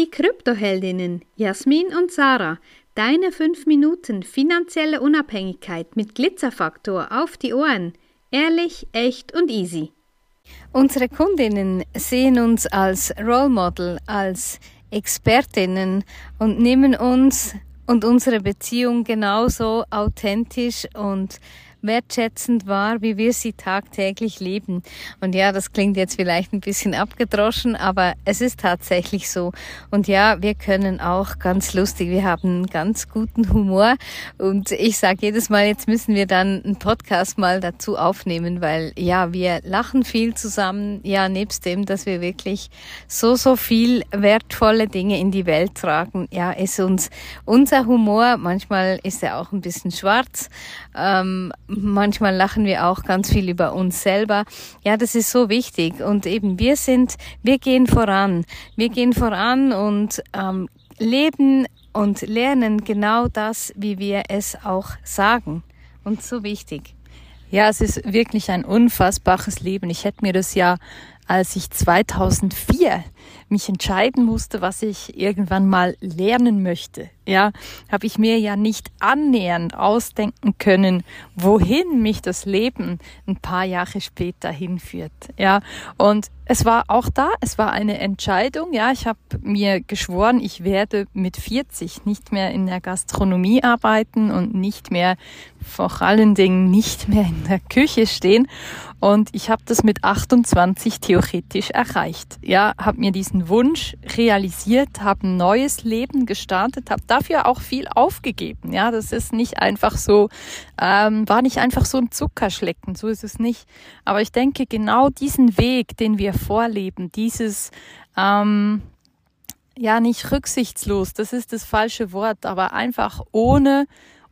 Die Kryptoheldinnen Jasmin und Sarah, deine 5 Minuten finanzielle Unabhängigkeit mit Glitzerfaktor auf die Ohren. Ehrlich, echt und easy. Unsere Kundinnen sehen uns als Role Model, als Expertinnen und nehmen uns und unsere Beziehung genauso authentisch und wertschätzend wahr, wie wir sie tagtäglich leben. Und ja, das klingt jetzt vielleicht ein bisschen abgedroschen, aber es ist tatsächlich so. Und ja, wir können auch ganz lustig, wir haben einen ganz guten Humor. Und ich sage jedes Mal, jetzt müssen wir dann einen Podcast mal dazu aufnehmen, weil ja, wir lachen viel zusammen. Ja, nebst dem, dass wir wirklich so, so viel wertvolle Dinge in die Welt tragen. Ja, ist uns unser Humor, manchmal ist er auch ein bisschen schwarz. Ähm, manchmal lachen wir auch ganz viel über uns selber. Ja, das ist so wichtig. Und eben, wir sind, wir gehen voran. Wir gehen voran und ähm, leben und lernen genau das, wie wir es auch sagen. Und so wichtig. Ja, es ist wirklich ein unfassbares Leben. Ich hätte mir das ja, als ich 2004 mich entscheiden musste, was ich irgendwann mal lernen möchte, ja, habe ich mir ja nicht annähernd ausdenken können, wohin mich das Leben ein paar Jahre später hinführt, ja. Und es war auch da, es war eine Entscheidung, ja. Ich habe mir geschworen, ich werde mit 40 nicht mehr in der Gastronomie arbeiten und nicht mehr, vor allen Dingen nicht mehr in der Küche stehen. Und ich habe das mit 28 theoretisch erreicht, ja, habe mir diesen Wunsch realisiert, habe ein neues Leben gestartet, habe dafür auch viel aufgegeben. Ja, das ist nicht einfach so, ähm, war nicht einfach so ein Zuckerschlecken, so ist es nicht. Aber ich denke, genau diesen Weg, den wir vorleben, dieses ähm, ja nicht rücksichtslos, das ist das falsche Wort, aber einfach ohne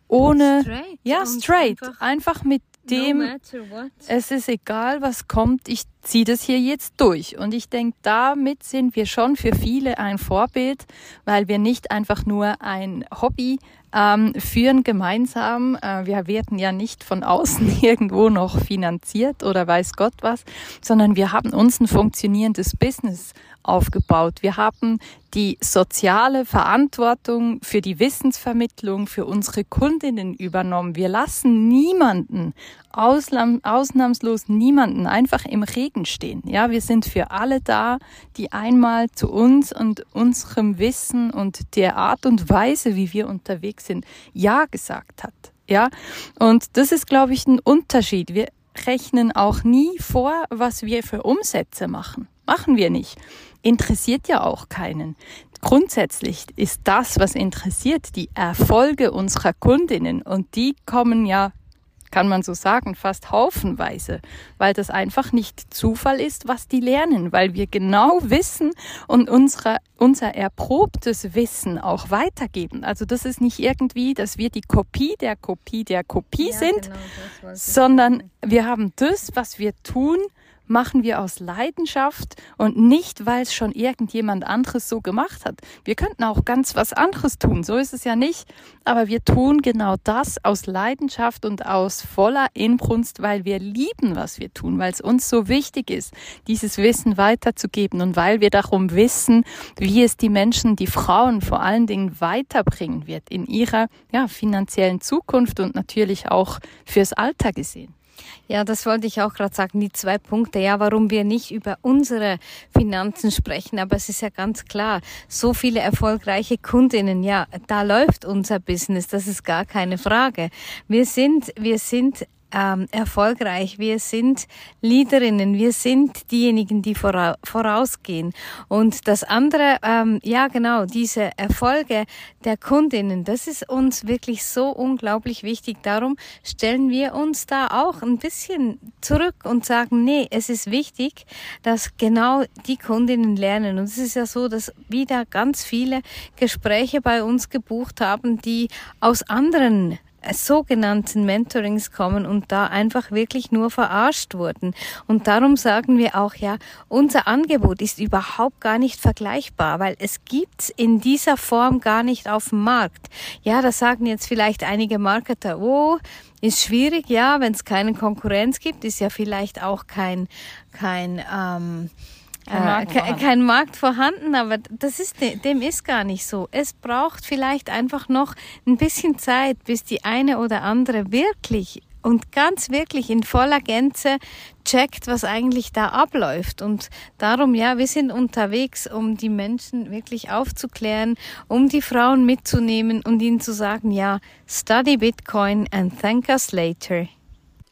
ohne straight ja straight einfach, einfach mit dem, no es ist egal, was kommt, ich ziehe das hier jetzt durch. Und ich denke, damit sind wir schon für viele ein Vorbild, weil wir nicht einfach nur ein Hobby ähm, führen gemeinsam. Äh, wir werden ja nicht von außen irgendwo noch finanziert oder weiß Gott was, sondern wir haben uns ein funktionierendes Business aufgebaut. Wir haben die soziale Verantwortung für die Wissensvermittlung für unsere Kundinnen übernommen. Wir lassen niemanden, ausnahmslos niemanden einfach im Regen stehen. Ja, wir sind für alle da, die einmal zu uns und unserem Wissen und der Art und Weise, wie wir unterwegs sind, Ja gesagt hat. Ja, und das ist, glaube ich, ein Unterschied. Wir rechnen auch nie vor, was wir für Umsätze machen. Machen wir nicht interessiert ja auch keinen. Grundsätzlich ist das, was interessiert, die Erfolge unserer Kundinnen und die kommen ja kann man so sagen, fast haufenweise, weil das einfach nicht Zufall ist, was die lernen, weil wir genau wissen und unsere, unser erprobtes Wissen auch weitergeben. Also das ist nicht irgendwie, dass wir die Kopie der Kopie der Kopie ja, sind, genau, sondern wir haben das, was wir tun, machen wir aus Leidenschaft und nicht, weil es schon irgendjemand anderes so gemacht hat. Wir könnten auch ganz was anderes tun, so ist es ja nicht, aber wir tun genau das aus Leidenschaft und aus voller Inbrunst, weil wir lieben, was wir tun, weil es uns so wichtig ist, dieses Wissen weiterzugeben und weil wir darum wissen, wie es die Menschen, die Frauen vor allen Dingen weiterbringen wird in ihrer ja, finanziellen Zukunft und natürlich auch fürs Alter gesehen. Ja, das wollte ich auch gerade sagen, die zwei Punkte. Ja, warum wir nicht über unsere Finanzen sprechen, aber es ist ja ganz klar, so viele erfolgreiche Kundinnen, ja, da läuft unser Business, das ist gar keine Frage. Wir sind, wir sind ähm, erfolgreich. Wir sind Leaderinnen, wir sind diejenigen, die vora vorausgehen. Und das andere, ähm, ja genau, diese Erfolge der Kundinnen, das ist uns wirklich so unglaublich wichtig. Darum stellen wir uns da auch ein bisschen zurück und sagen, nee, es ist wichtig, dass genau die Kundinnen lernen. Und es ist ja so, dass wieder ganz viele Gespräche bei uns gebucht haben, die aus anderen sogenannten Mentorings kommen und da einfach wirklich nur verarscht wurden. Und darum sagen wir auch, ja, unser Angebot ist überhaupt gar nicht vergleichbar, weil es gibt's in dieser Form gar nicht auf dem Markt. Ja, da sagen jetzt vielleicht einige Marketer, oh, ist schwierig, ja, wenn es keine Konkurrenz gibt, ist ja vielleicht auch kein, kein, ähm, kein, Markt, äh, kein Markt vorhanden, aber das ist, dem ist gar nicht so. Es braucht vielleicht einfach noch ein bisschen Zeit, bis die eine oder andere wirklich und ganz wirklich in voller Gänze checkt, was eigentlich da abläuft. Und darum, ja, wir sind unterwegs, um die Menschen wirklich aufzuklären, um die Frauen mitzunehmen und ihnen zu sagen, ja, study Bitcoin and thank us later.